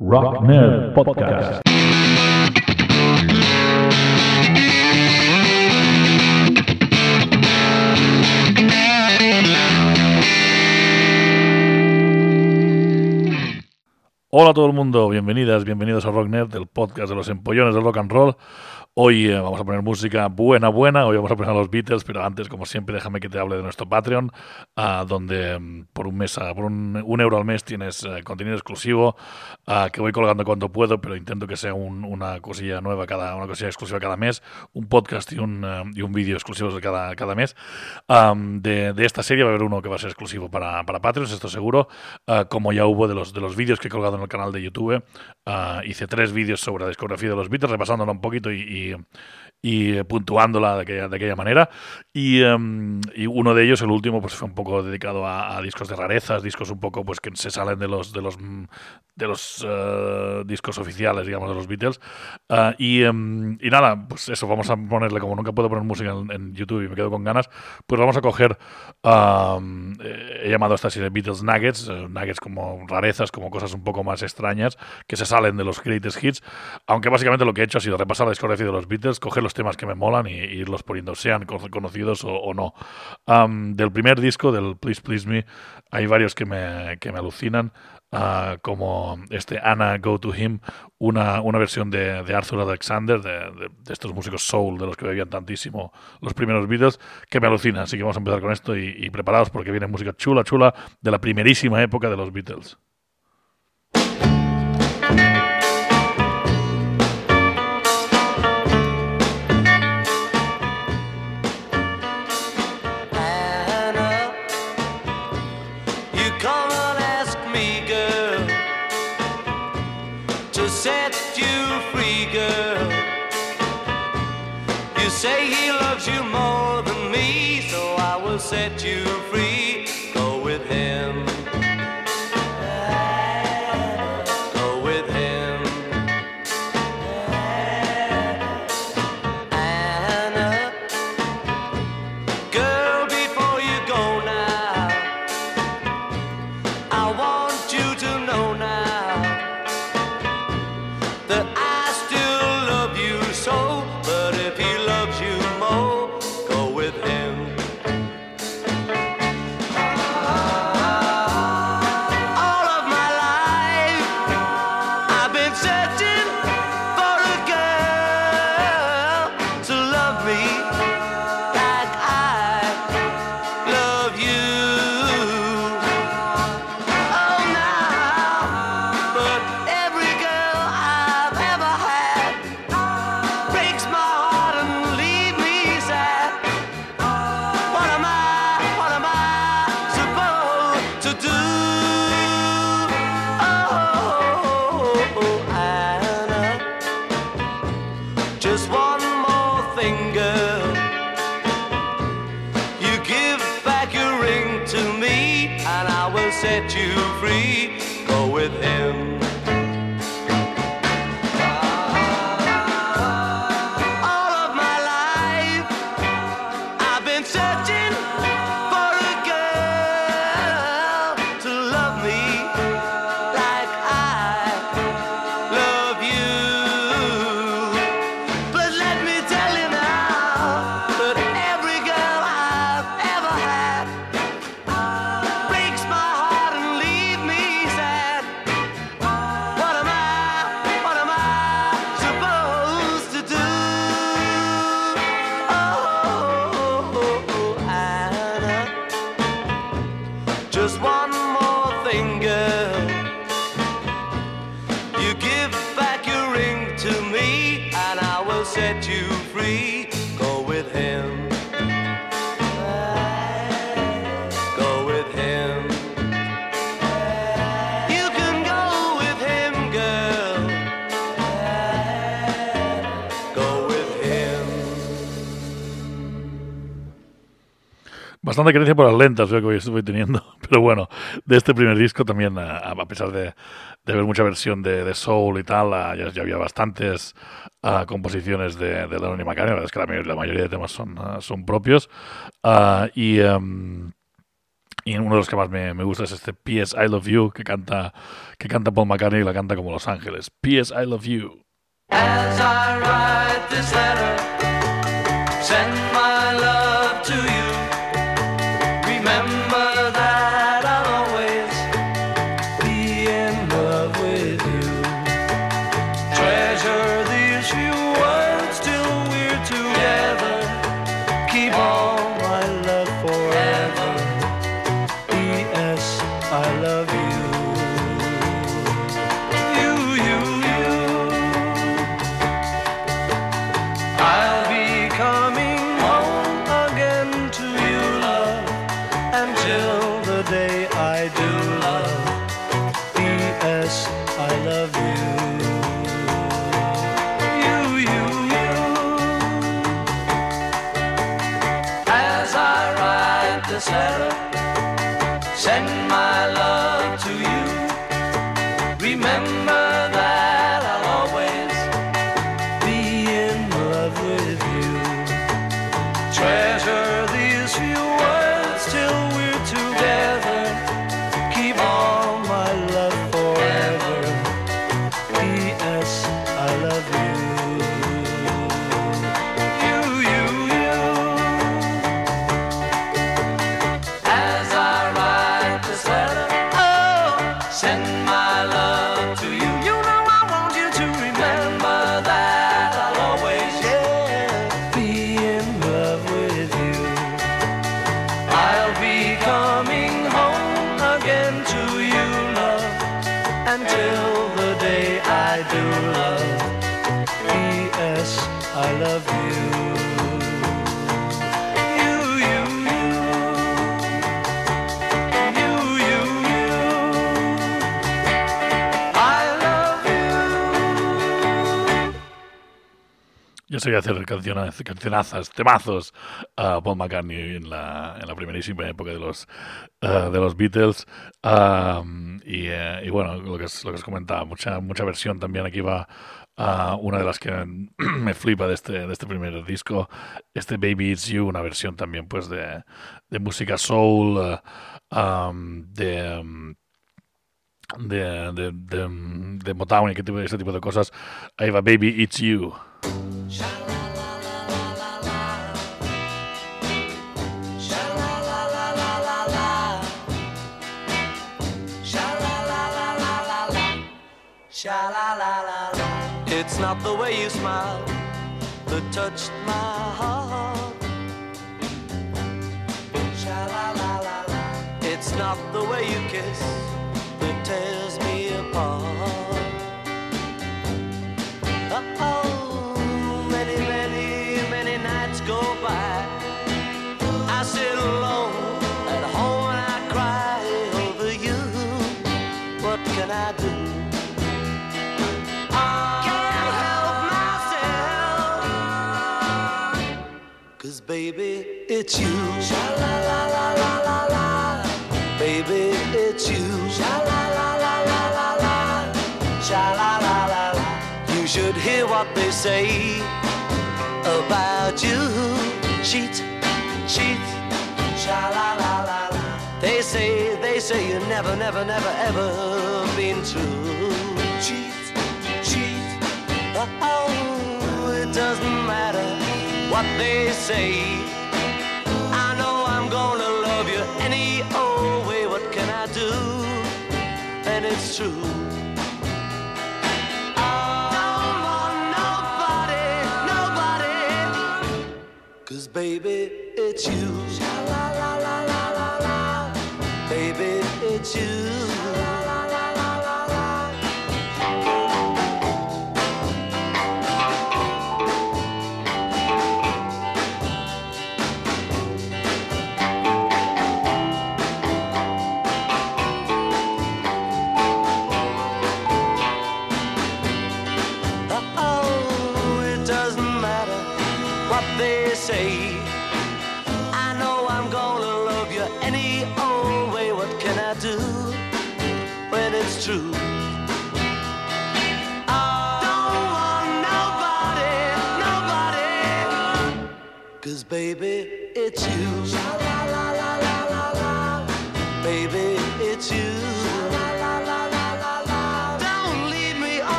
Rock Nerd Podcast. Hola a todo el mundo, bienvenidas, bienvenidos a Rock Nerd, el podcast de los empollones del rock and roll. Hoy eh, vamos a poner música buena, buena. Hoy vamos a poner a los Beatles, pero antes, como siempre, déjame que te hable de nuestro Patreon, ah, donde mm, por un mes, ah, por un, euro al mes tienes eh, contenido exclusivo ah, que voy colgando cuando puedo, pero intento que sea una cosilla nueva cada, una cosilla exclusiva cada mes, un podcast y un, y un vídeo exclusivos de cada, cada mes. de, de, esta serie va a haber uno que va a ser exclusivo para, para Patreons, esto seguro, como ya hubo de los, de los vídeos que he colgado en el canal de YouTube. hice tres vídeos sobre la discografía de los Beatles, repasándolo un poquito y y, puntuándola de aquella, de aquella manera. Y, em, y, uno de ellos, el último, pues fue un poco dedicado a, discos de rarezas, discos un poco pues que se salen de los de los de los eh, discos oficiales, digamos, de los Beatles. Ah, y, em, y, nada, pues eso, vamos a ponerle, como nunca puedo poner música en, YouTube y me quedo con ganas, pues vamos a coger, eh, he llamado a esta serie Beatles Nuggets, eh, nuggets como rarezas, como cosas un poco más extrañas, que se salen de los greatest hits, aunque básicamente lo que he hecho ha sido repasar la discografía de los Beatles, coger los temas que me molan y, irlos poniendo, sean conocidos o, no. del primer disco, del Please Please Me, hay varios que me, que me alucinan. Uh, como este Anna Go to Him, una, una versión de, de, Arthur Alexander, de, de, estos músicos soul de los que bebían tantísimo los primeros Beatles, que me alucina. Así que vamos a empezar con esto y, y preparados porque viene música chula, chula de la primerísima época de los Beatles. Set you free. Go with him. Bastante creencia por las lentas, que estoy teniendo. Pero bueno, de este primer disco también, a, a pesar de, de ver mucha versión de, de Soul y tal, ah, ya, ya había bastantes ah, composiciones de, de Lennon y McCartney. La verdad es que la, la mayoría de temas son, ah, son propios. Y, em, Y uno de los que más me, me gusta es este P.S. I Love You que canta, que canta Paul McCartney y la canta como Los Ángeles. P.S. I Love You. As I write this letter, send until the day I do, love. P.S. I love you. Yo sé hacer canciones, cancionazas, temazos a Paul McCartney en la, en la primerísima época de los, eh, de los Beatles. Am, y, eh, y bueno, lo que, es, lo que os comentaba, mucha, mucha versión también. Aquí va ah, una de las que me flipa de este, de este primer disco, este Baby It's You, una versión también pues de, de música soul, eh, am, de... am, de, de, de, de Motown y ese tipo de cosas. Ahí va Baby It's You. It's not the way you smile that touched my heart. It's not the way you kiss that tears me apart. Cause baby, it's you. Sha la la la la la la. Baby, it's you. Sha la la la la la la. Sha la la la la. You should hear what they say about you. Cheat, cheat. Sha la la la la. They say, they say you never, never, never, ever been true. What they say. I know I'm gonna love you any old way. What can I do? And it's true. Nobody, nobody. Cause baby, it's you.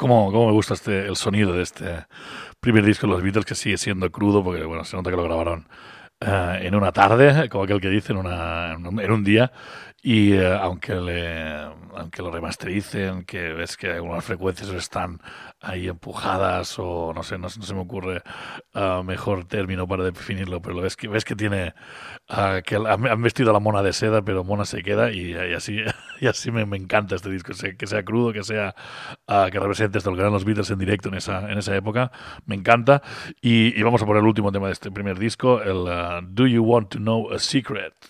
Cómo, ¿Cómo, me gusta este, el sonido de este primer disco de los Beatles, que sigue siendo crudo, porque bueno, se nota que lo grabaron uh, en una tarde, como aquel que dice, en, una, en un día, y eh, aunque, le, aunque lo remastericen, que ves que algunas frecuencias están ahí empujadas o no sé, no, no se me ocurre uh, mejor término para definirlo, pero ves que, ves que tiene, uh, que han, vestido la mona de seda, pero mona se queda y, así, y así me, encanta este disco, que sea crudo, que sea, uh, que represente esto, lo que eran los Beatles en directo en esa, en esa época, me encanta. Y, y vamos a poner el último tema de este primer disco, el Do You Want to Know a Secret?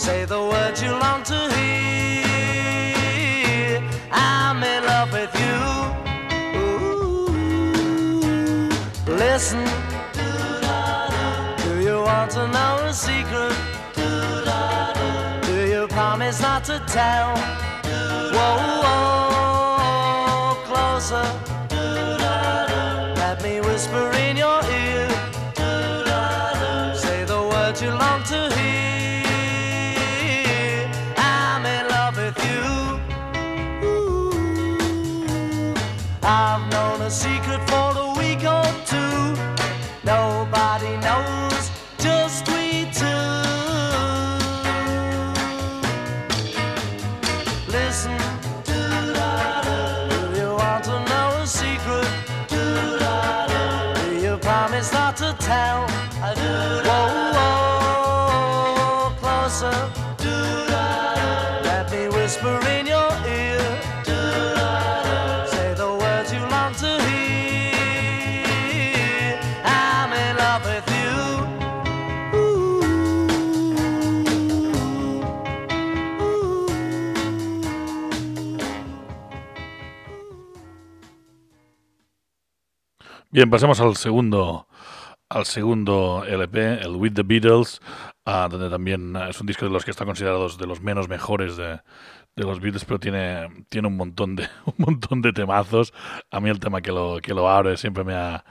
Say the words you long to hear. I'm in love with you. Ooh. Listen. Do you want to know a secret? Do you promise not to tell? Whoa, whoa, closer. Bien, pasemos al segundo, al segundo LP, el With the Beatles, uh, donde también es un disco de los que está considerados de los menos mejores de, de los Beatles, pero tiene, tiene un montón de un montón de temazos. A mí el tema que lo, que lo abre siempre me ha,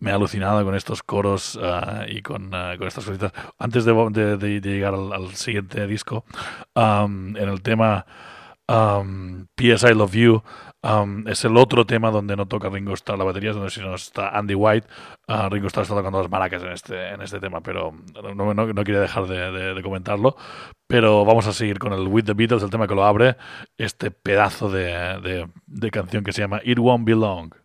me ha alucinado con estos coros uh, y con, con, estas cositas. Antes de, llegar al, al, siguiente disco, um, en el tema um, P.S. I Love You, Um, es el otro tema donde no toca Ringo Starr la batería, donde si no está Andy White. Uh, Ringo Starr está tocando las maracas en este, en este tema, pero no, no, no quería dejar de, de, de, comentarlo. Pero vamos a seguir con el With the Beatles, el tema que lo abre, este pedazo de, de canción que se llama It Won't Be Long.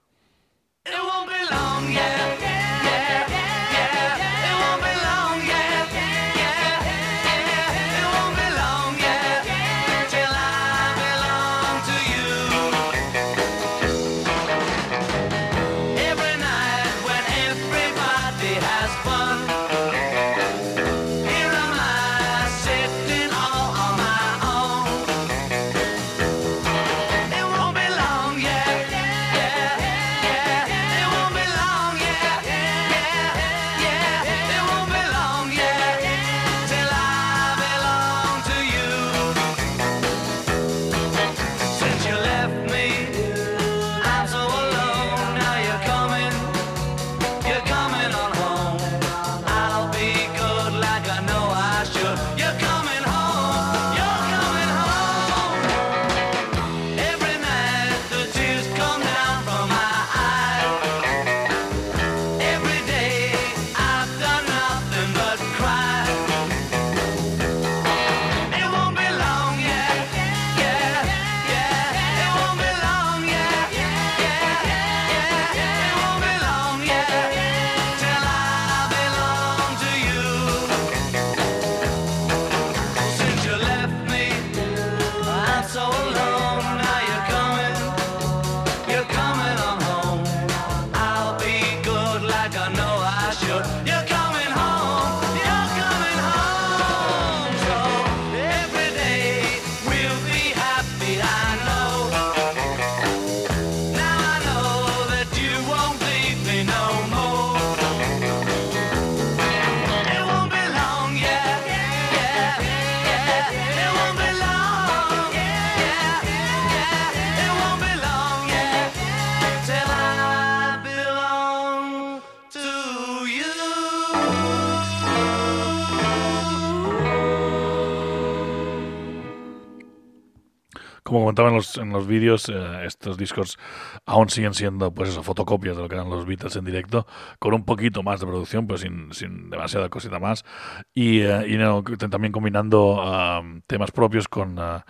Como comentaba en los, en los vídeos, eh, estos discos aún siguen siendo pues eso, fotocopias de lo que eran los Beatles en directo, con un poquito más de producción, pero sin, sin demasiada cosita más. Y, eh, y no, también combinando ah, temas propios con, ah,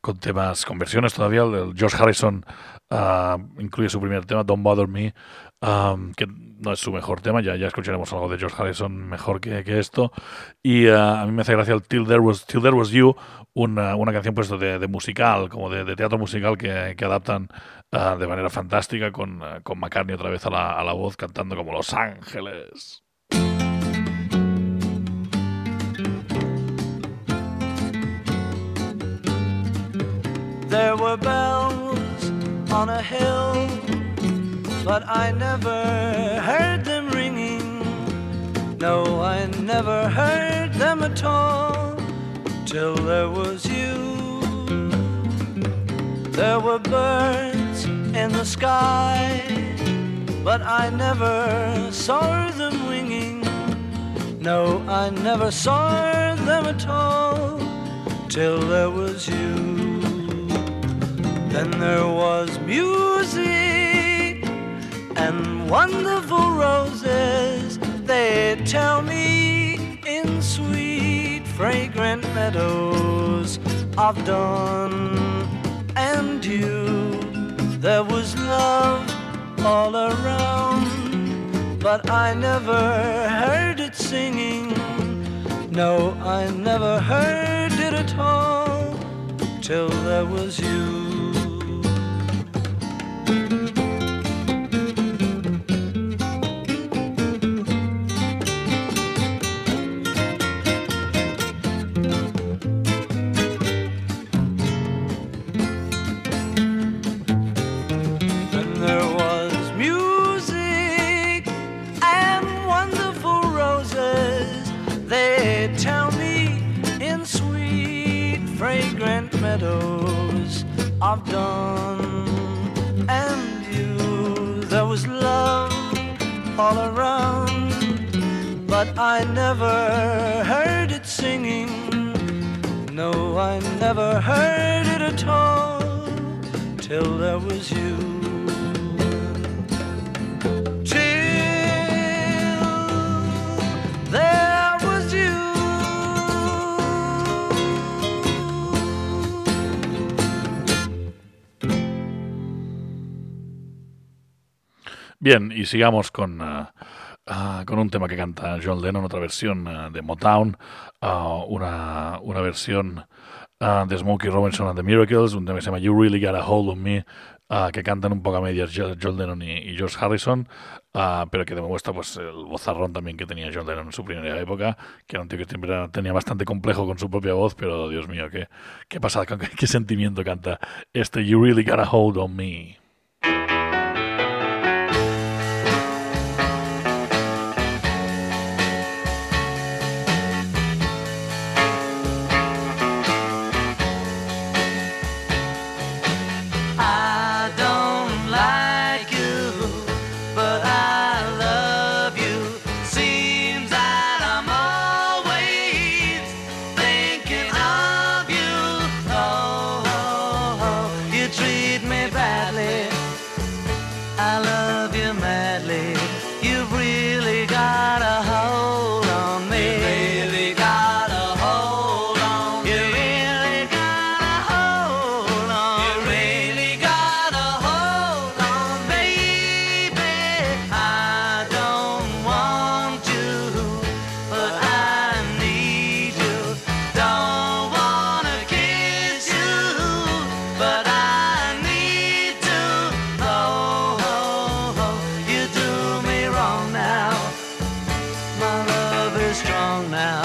con temas, con versiones todavía. El George Harrison ah, incluye su primer tema, Don't Bother Me, um, que no es su mejor tema, ya, ya escucharemos algo de George Harrison mejor que, que esto. Y uh, a mí me hace gracia el Till There Was, Till There Was You, una, una canción pues, de, de musical, como de, de, teatro musical que, que adaptan uh, de manera fantástica con, uh, con McCartney otra vez a la, a la voz cantando como Los Ángeles. There were bells on a hill, but I never heard them ringing. No, I never heard them at all till there was you. There were birds in the sky, but I never saw them winging. No, I never saw them at all till there was you. Then there was music and wonderful roses. They tell me fragrant meadows of dawn and dew. There was love all around, but I never heard it singing. No, I never heard it at all till there was you. Of dawn and you. There was love all around, but I never heard it singing. No, I never heard it at all till there was you. Bien, y sigamos con, uh, con un tema que canta John Lennon, otra versión uh, de Motown, una, una, versión de Smokey Robinson and the Miracles, un tema que se llama You Really Got a Hold on Me, que cantan un poco a medias John Lennon y, George Harrison, pero que demuestra pues, el vozarrón también que tenía John Lennon en su primera época, que era un tío que tenía bastante complejo con su propia voz, pero Dios mío, qué, qué pasa, qué, qué sentimiento canta este You Really Got a Hold on Me. strong now.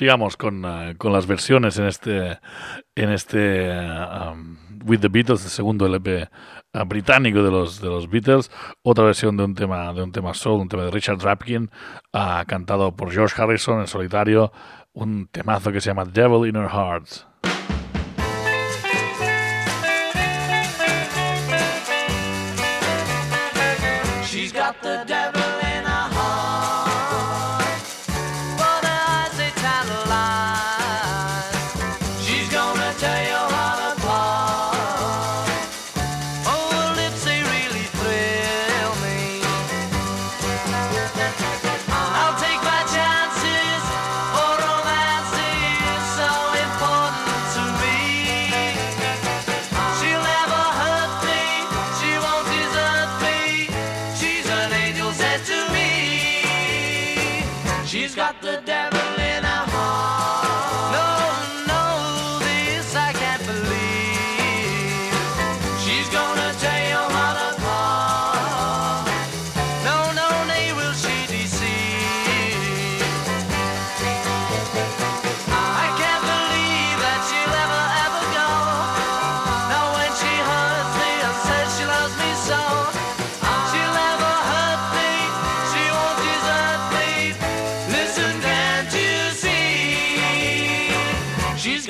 Sigamos con, eh, con las versiones en este, en este With the Beatles, el segundo LP eh, británico de los, de los Beatles. Otra versión de un tema, de un tema soul, un tema de Richard Rapkin, ah, cantado por George Harrison en solitario. Un temazo que se llama Devil in Our Hearts.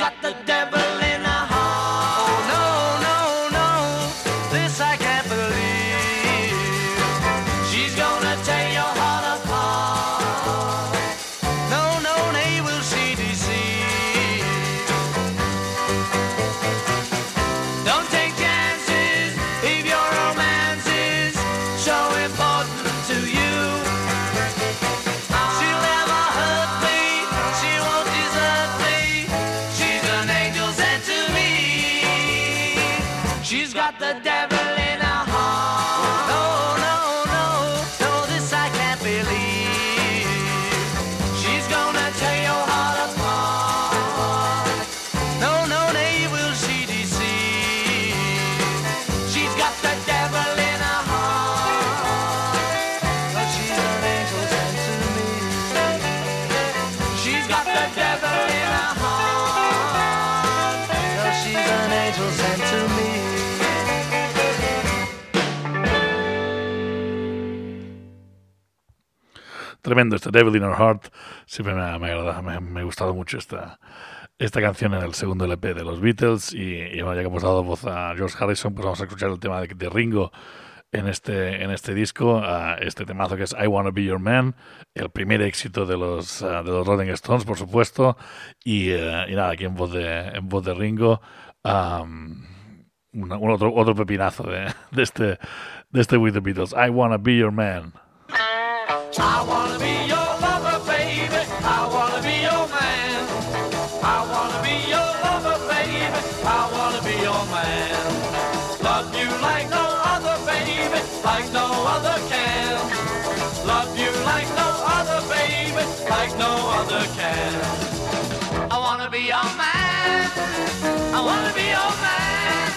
Got the devil Tremendo este Devil in Our Heart. Siempre me ha, me ha gustado mucho esta, esta canción en el segundo LP de los Beatles. Y, y bueno, ya que hemos dado voz a George Harrison, pues vamos a escuchar el tema de, Ringo en este, en este disco. ah, este temazo que es I Wanna Be Your Man, el primer éxito de los, ah, de los Rolling Stones, por supuesto. Y, eh, y nada, aquí en voz de, en voz de Ringo. un otro, otro pepinazo de, de, este, de este With the Beatles. I Wanna Be Your Man. I wanna be your lover, baby. I wanna be your man. I wanna be your lover, baby. I wanna be your man. Love you like no other, baby, like no other can. Love you like no other, baby, like no other can. I wanna be your man. I wanna be your man.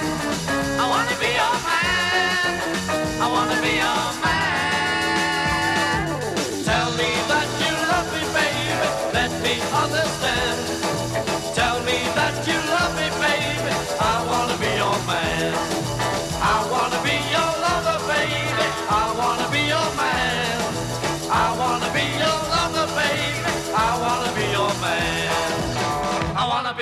I wanna be your man. I wanna be your man.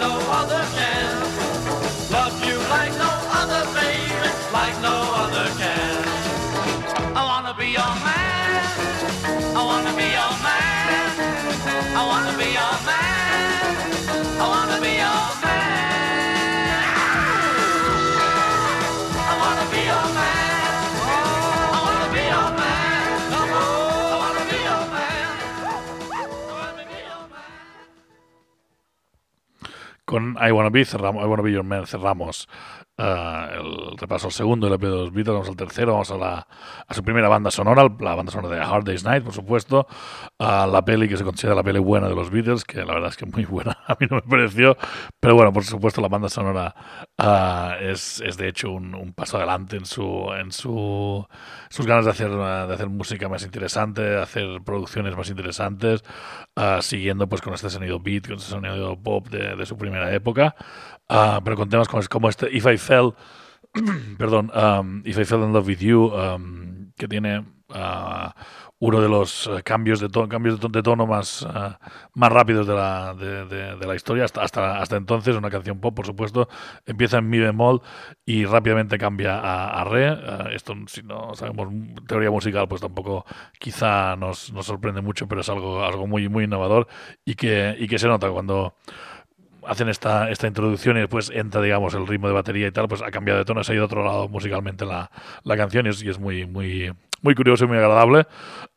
No other can. Love you like no other, baby, like no other Con I Wanna Be, cerramos, I Wanna Be Your Man, cerramos eh, el repaso al segundo LP de los Beatles, vamos al tercero, vamos a, la, a su primera banda sonora, la banda sonora de Hard Day's Night, por supuesto, a la peli que se considera la peli buena de los Beatles, que la verdad es que muy buena, a mí no me pareció, pero bueno, por supuesto la banda sonora ah, es, es de hecho un, paso adelante en su en su sus ganas de hacer de hacer música más interesante, de hacer producciones más interesantes, ah, siguiendo pues con este sonido beat, con este sonido pop de su primera época, ah, pero con temas como, como este If I Fell, perdón, um, If I Fell in Love with You, um, que tiene ah, uno de los eh, cambios de tono, cambios de tono, más, ah, más rápidos de la, de, la historia hasta, entonces, una canción pop, por supuesto, empieza en mi bemol y rápidamente cambia a, re. Ah, esto, si no sabemos teoría musical, pues tampoco quizá nos, nos sorprende mucho, pero es algo, algo muy, muy innovador y que, y que se nota cuando hacen esta, esta introducción y después entra, digamos, el ritmo de batería y tal, pues ha cambiado de tono, se ha ido a otro lado musicalmente la, la canción y es, y es muy, muy, muy curioso y muy agradable.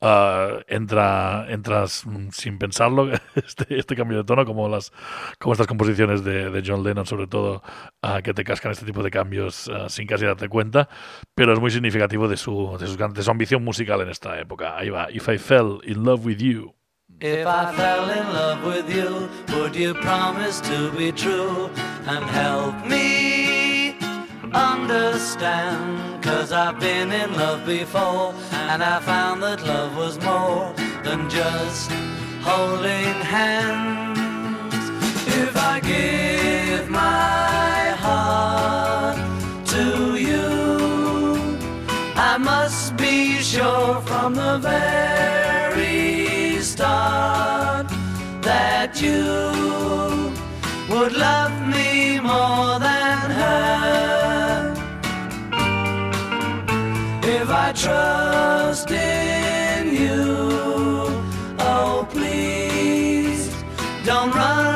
Ah, entra, entras sin pensarlo, este, este cambio de tono, como, las, como estas composiciones de, John Lennon, sobre todo, ah, que te cascan este tipo de cambios ah, sin casi darte cuenta, pero es muy significativo de su, de, sus de su ambición musical en esta época. Ahí va, If I Fell in Love with You. If I fell in love with you, would you promise to be true and help me understand? Cause I've been in love before and I found that love was more than just holding hands. If I give my heart to you, I must be sure from the very start that you would love me more than her. If I trust in you, oh please don't run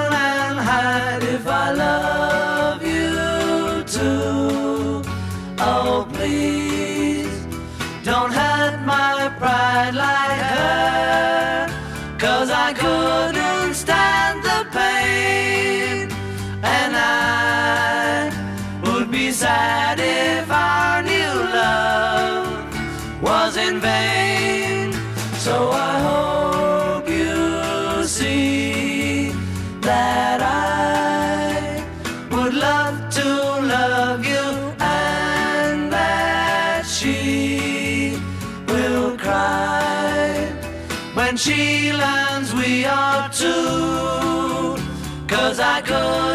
Cause I couldn't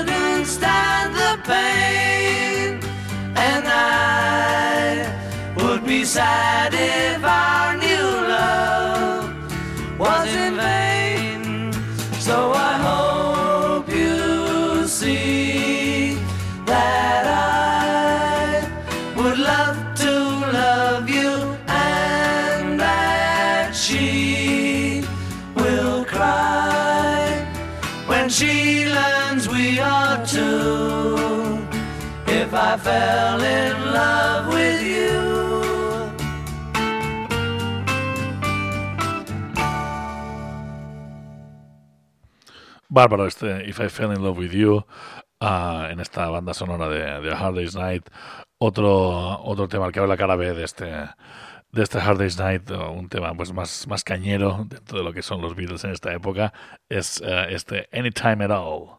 Bárbaro este If I Fell in Love with You ah, en esta banda sonora de, de Hard Day's Night. Otro, otro tema al que habla la cara B de este, de este Hard Day's Night, un tema pues más, más cañero dentro de lo que son los Beatles en esta época, es eh, este. Anytime at all.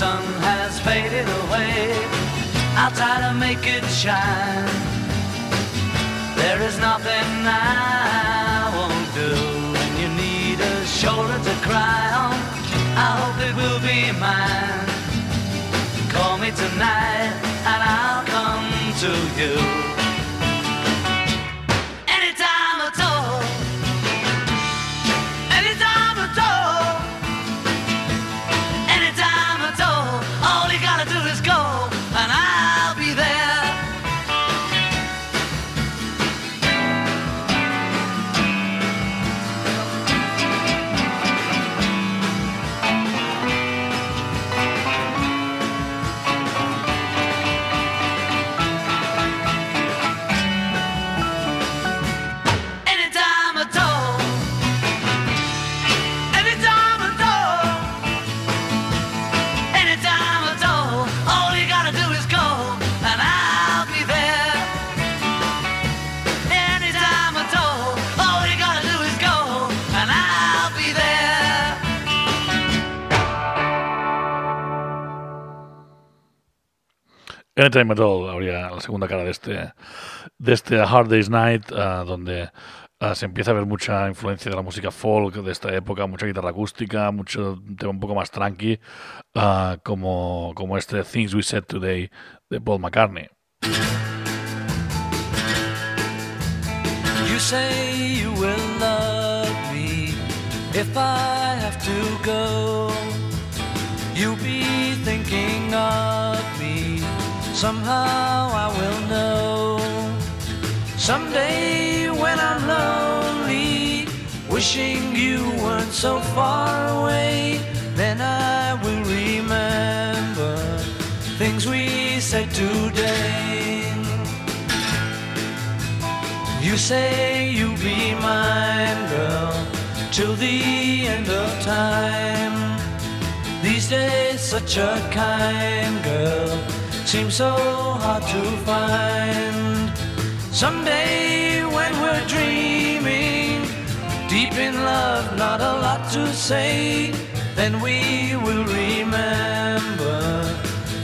Sun has faded away, I'll try to make it shine. There is nothing I won't do when you need a shoulder to cry on. I hope it will be mine. Call me tonight and I'll come to you. Anytime at All habría la segunda cara de este, de este Hard Day's Night, ah, donde ah, se empieza a ver mucha influencia de la música folk de esta época, mucha guitarra acústica, mucho tema un poco más tranqui, ah, como, como este Things We Said Today de Paul McCartney. Somehow I will know. Someday when I'm lonely, wishing you weren't so far away, then I will remember things we said today. You say you'll be mine, girl, till the end of time. These days, such a kind girl seems so hard to find. Someday, when we're dreaming, deep in love, not a lot to say, then we will remember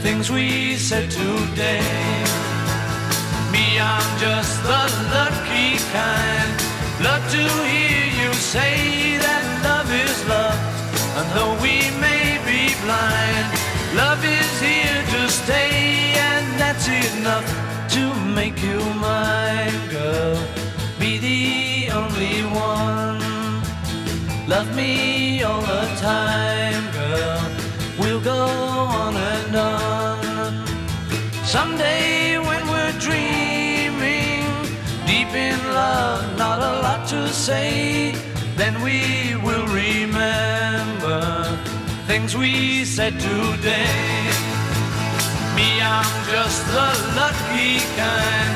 things we said today. Me, I'm just the lucky kind. Love to hear you say that love is love. And though we may be blind, enough to make you mine, girl. Be the only one. Love me all the time, girl. We'll go on and on. Someday when we're dreaming, deep in love, not a lot to say, then we will remember things we said today. Me, I'm just the lucky kind.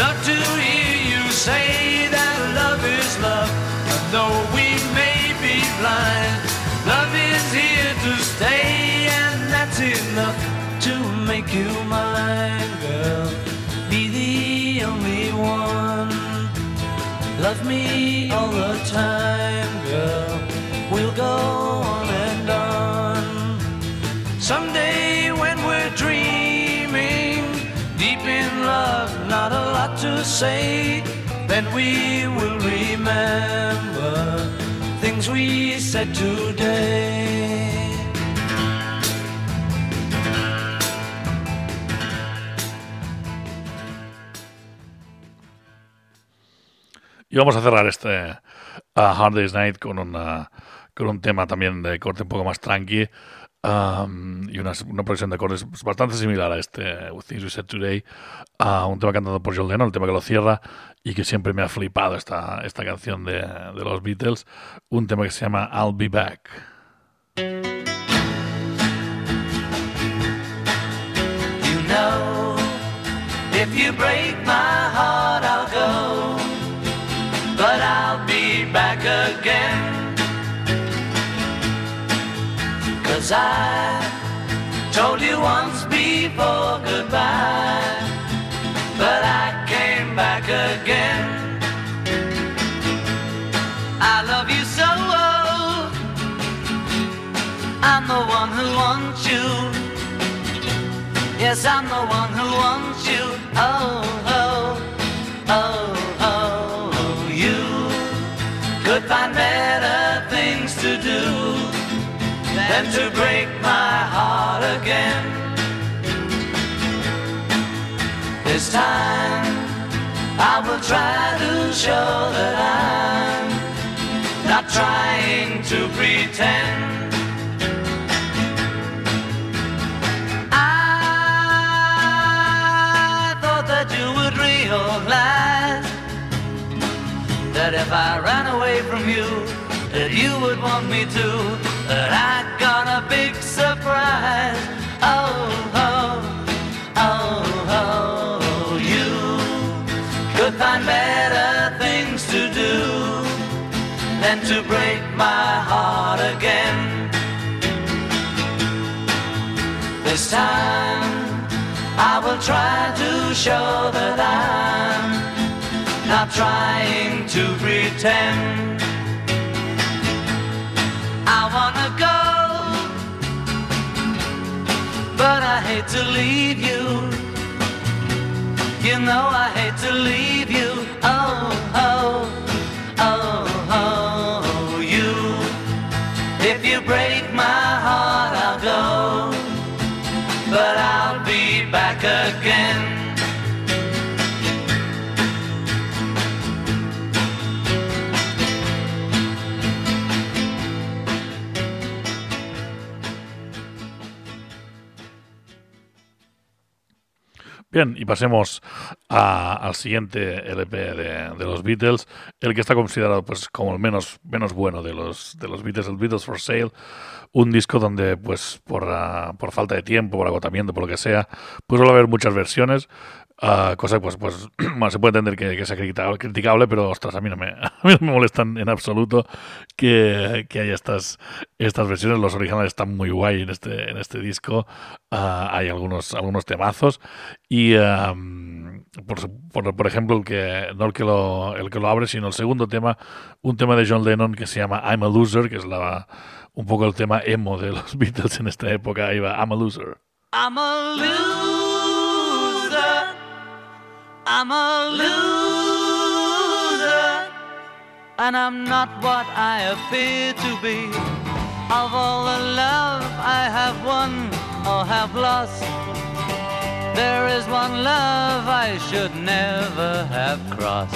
Love to hear you say that love is love. And though we may be blind, love is here to stay, and that's enough to make you mine, girl. Be the only one. Love me all the time, girl. We'll go lot to say, then we will remember things we said today. Y vamos a cerrar este a Hard Day's Night con, una, con un tema también de corte un poco más tranqui y una, una progresión de acordes bastante similar a este With Things We Said Today, a un tema cantado por John Lennon, el tema que lo cierra y que siempre me ha flipado esta, esta canción de, de los Beatles, un tema que se llama I'll Be Back. You know, If you break my heart, I'll go, but I'll be back again. Cause I told you once before goodbye, but I came back again. I love you so, oh. I'm the one who wants you. Yes, I'm the one who wants you. Oh, oh, than to break my heart again. This time I will try to show that I'm not trying to pretend. I thought that you would realize that if I ran away from you, that you would want me to. That I got a big surprise. Oh, oh, oh, oh, you could find better things to do than to break my heart again. This time I will try to show that I'm not trying to pretend. I wanna go, but I hate to leave you. You know I hate to leave you. Oh, oh, oh, oh, you. If you break my heart, I'll go, but I'll be back again. Bien, y pasemos a- al siguiente LP de, de los Beatles, el que está considerado pues como el menos, menos bueno de los, de los Beatles, el Beatles for Sale, un disco donde pues por, ah, por falta de tiempo, por agotamiento, por lo que sea, pues suele haber muchas versiones, ah, cosa pues, pues bueno, se puede entender que, que sea criticable, pero ostras, a mí no me, a mí no me molestan en absoluto que, que haya estas, estas versiones, los originales están muy guay en este, en este disco, Ah, hay algunos, algunos temazos y por, por, por ejemplo el que no el que lo el que lo abre sino el segundo tema un tema de John Lennon que se llama I'm a Loser que es la un poco el tema emo de los Beatles en esta época ahí va I'm a Loser I'm a loser. I'm a loser. And I'm not what I appear to be. Of all the love I have won or have lost, there is one love I should never have crossed.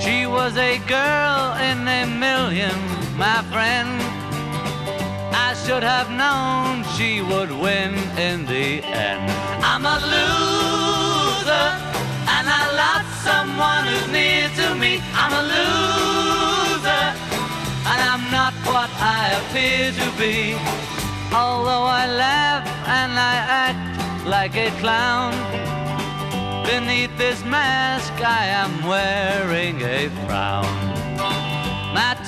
She was a girl in a million, my friend. I should have known she would win in the end. I'm a loser, and I lost someone who's near to me. I'm a loser, and I'm not what I appear to be. Although I laugh and I act like a clown, beneath this mask I am wearing a frown.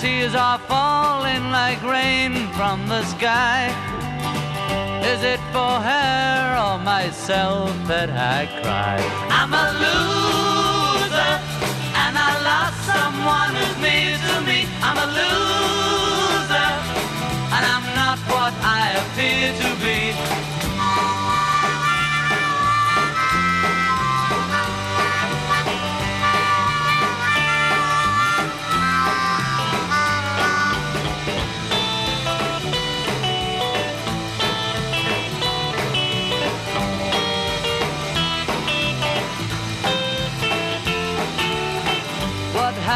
Tears are falling like rain from the sky. Is it for her or myself that I cry? I'm a loser, and I lost someone who's near to me. I'm a loser, and I'm not what I appear to be.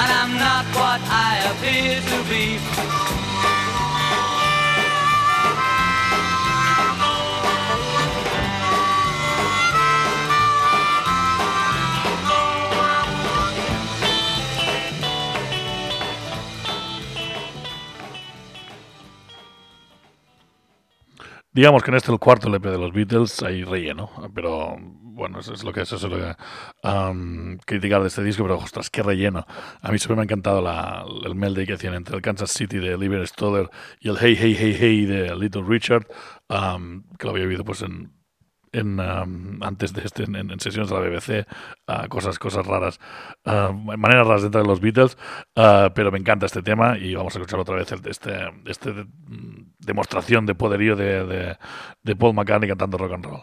and I'm not what I appear to be. Digamos que en este el cuarto LP de los Beatles hay relleno, pero bueno, eso es lo que es lo am, criticar de este disco, pero ostras, qué relleno. A mí siempre me ha encantado la, el melding que hacían entre el Kansas City de Oliver Stoller y el Hey Hey Hey Hey de Little Richard, am, que lo había oído pues en en, am, antes de este, en, sesiones de la BBC, ah, cosas, cosas raras, ah, maneras raras dentro de los Beatles, ah, pero me encanta este tema y vamos a escuchar otra vez el- este, este mm, demostración de poderío de, de, de Paul McCartney cantando rock and roll.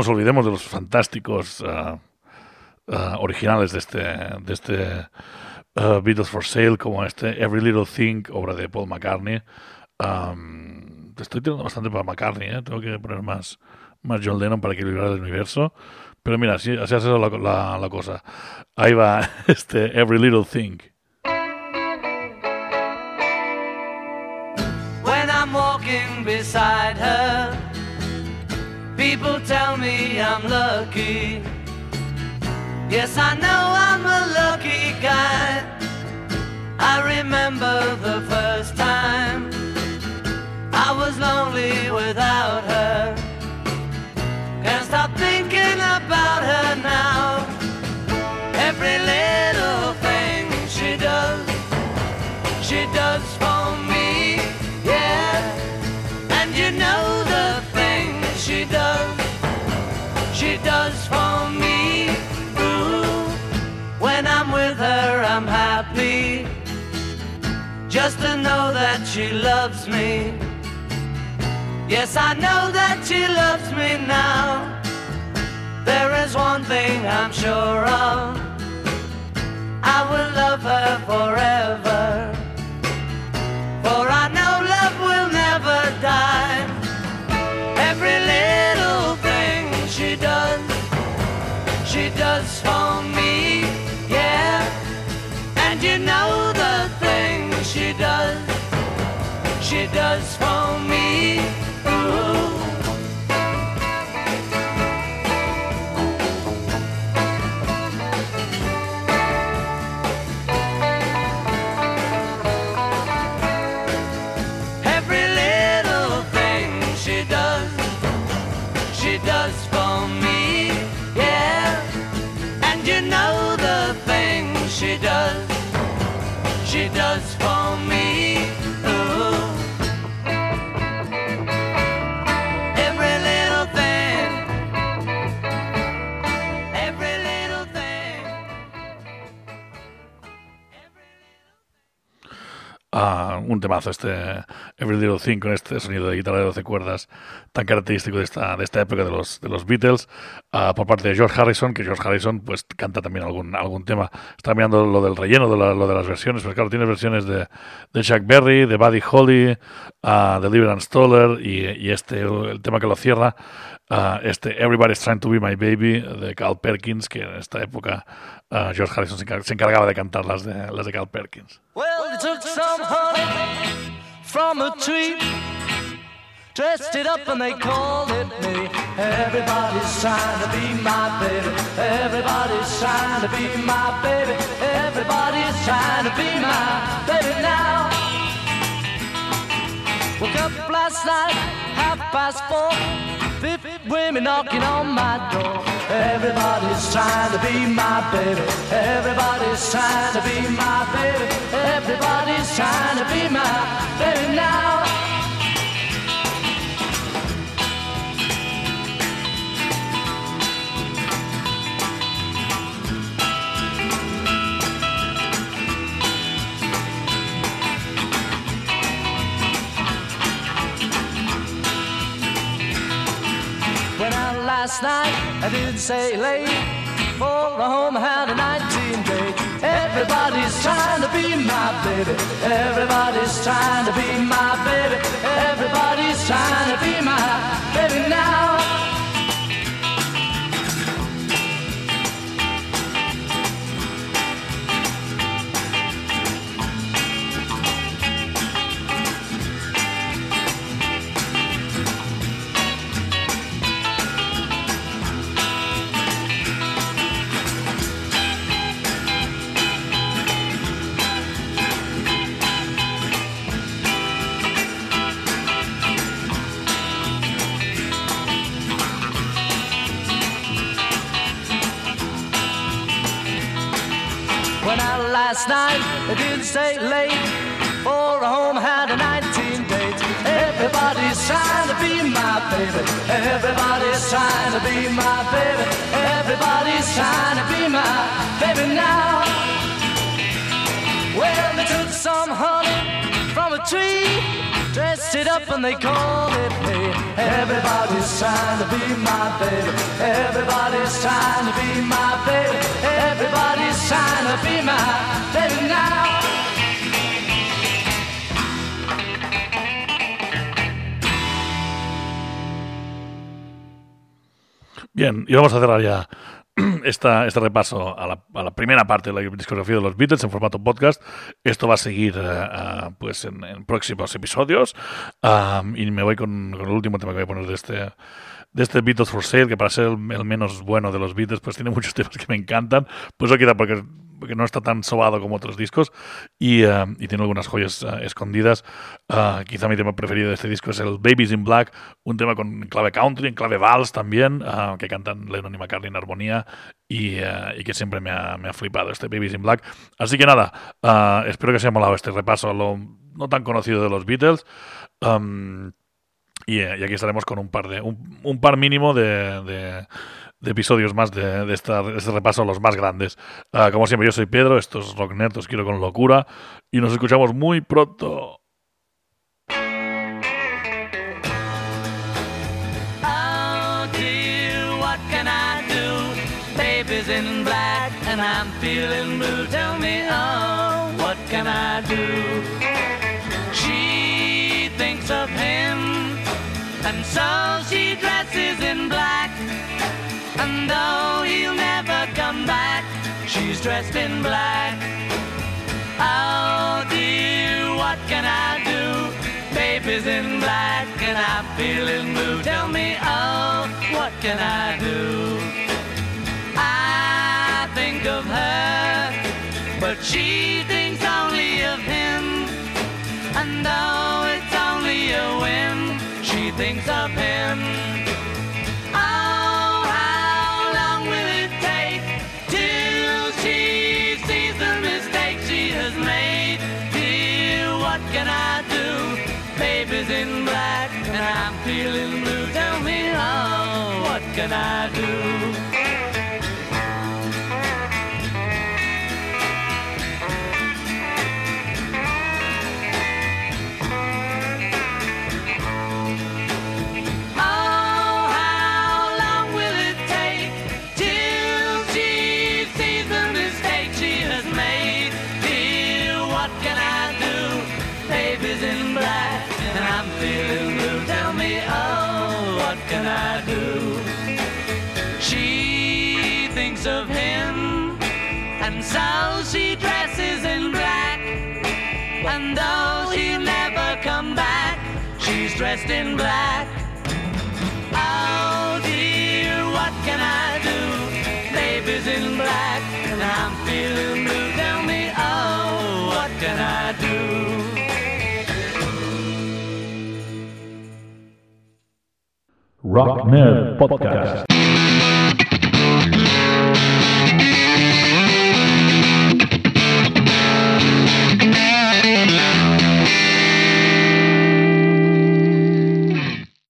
Nos olvidemos de los fantásticos ah, ah, originales de este, de este ah, Beatles for Sale, como este Every Little Thing, obra de Paul McCartney. Te estoy tirando bastante para McCartney, ¿eh? tengo que poner más, más John Lennon para equilibrar el universo. Pero mira, así, así hace la, la- la cosa. Ahí va este Every Little Thing. when I'm walking beside her. People tell me I'm lucky. Yes, I know I'm a lucky guy. I remember the first time I was lonely without her. Can't stop thinking about her now. Every little thing she does she does I'm happy. Just to know that she loves me. Yes, I know that she loves me now. There is one thing I'm sure of. I will love her forever. For I know love will never die. Every little thing she does, she does for me. And you know the things she does, she does for me. Ooh. Este Every Little Thing con este sonido de guitarra de 12 cuerdas tan característico de esta, de esta época de los, de los Beatles ah, por parte de George Harrison, que George Harrison pues canta también algún, algún tema. Estaba mirando lo del relleno, de la- lo de las versiones, pero claro, tiene versiones de, de Chuck Berry, de Buddy Holly, ah, de Lieber and Stoller y, y este, el tema que lo cierra, ah, este Everybody's Trying to Be My Baby de Carl Perkins, que en esta época ah, George Harrison se, se encargaba de cantar las de, las de Carl Perkins. Well, took some honey from a tree, dressed it up and they called it me. Everybody's trying to be my baby. Everybody's trying to be my baby. Everybody's trying to be my baby now. Woke up last night, half past four. Women knocking on my door. Everybody's trying to be my baby. Everybody's trying to be my baby. Everybody's trying to be my baby now. Last night, I didn't say late. For a home had a 19 date. Everybody's trying to be my baby. Everybody's trying to be my baby. Everybody's trying to be my night, I didn't stay late. For a home had a 19 date. Everybody's trying to be my baby. Everybody's trying to be my baby. Everybody's trying to be my baby now. Well, they took some honey from a tree, dressed it up and they called it me. Everybody's trying to be my baby. Everybody's trying to be my baby. Everybody's trying to be my baby now. Bien, y vamos a cerrar ya esta, este repaso a la, a la primera parte de la discografía de los Beatles en formato podcast. Esto va a seguir ah, pues en, próximos episodios. Y me voy con, con el último tema que voy a poner de este, de este Beatles for Sale, que para ser el, menos bueno de los Beatles, pues tiene muchos temas que me encantan. Pues eso quizá porque, porque no está tan sobado como otros discos y, eh, y tiene algunas joyas eh, escondidas. Ah, quizá mi tema preferido de este disco es el Babies in Black, un tema con clave country, en clave vals también, que cantan Lennon y McCartney en armonía y, eh, y que siempre me ha, me ha flipado este Babies in Black. Así que nada, espero que os haya molado este repaso a lo no tan conocido de los Beatles. Am, y, y aquí estaremos con un par de un, un par mínimo de, de- de episodios más de, de esta- de este repaso a los más grandes. Ah, como siempre, yo soy Pedro, esto es Rock os quiero con locura y nos escuchamos muy pronto. Oh in black and I'm feeling blue. Tell me, oh, what can I do? So she dresses in black. And though he'll never come back, she's dressed in black. Oh dear, what can I do? Baby's in black and I'm feeling blue. Tell me, oh, what can I do? I think of her, but she thinks thinks of him. Oh, how long will it take till she sees the mistake she has made? Dear, what can I do? Baby's in black and I'm feeling blue. Tell me, oh, what can I do? Dressed in black. Oh dear, what can I do? Baby's in black and I'm feeling blue. Tell me, oh, what can I do? Rock Nerd Podcast.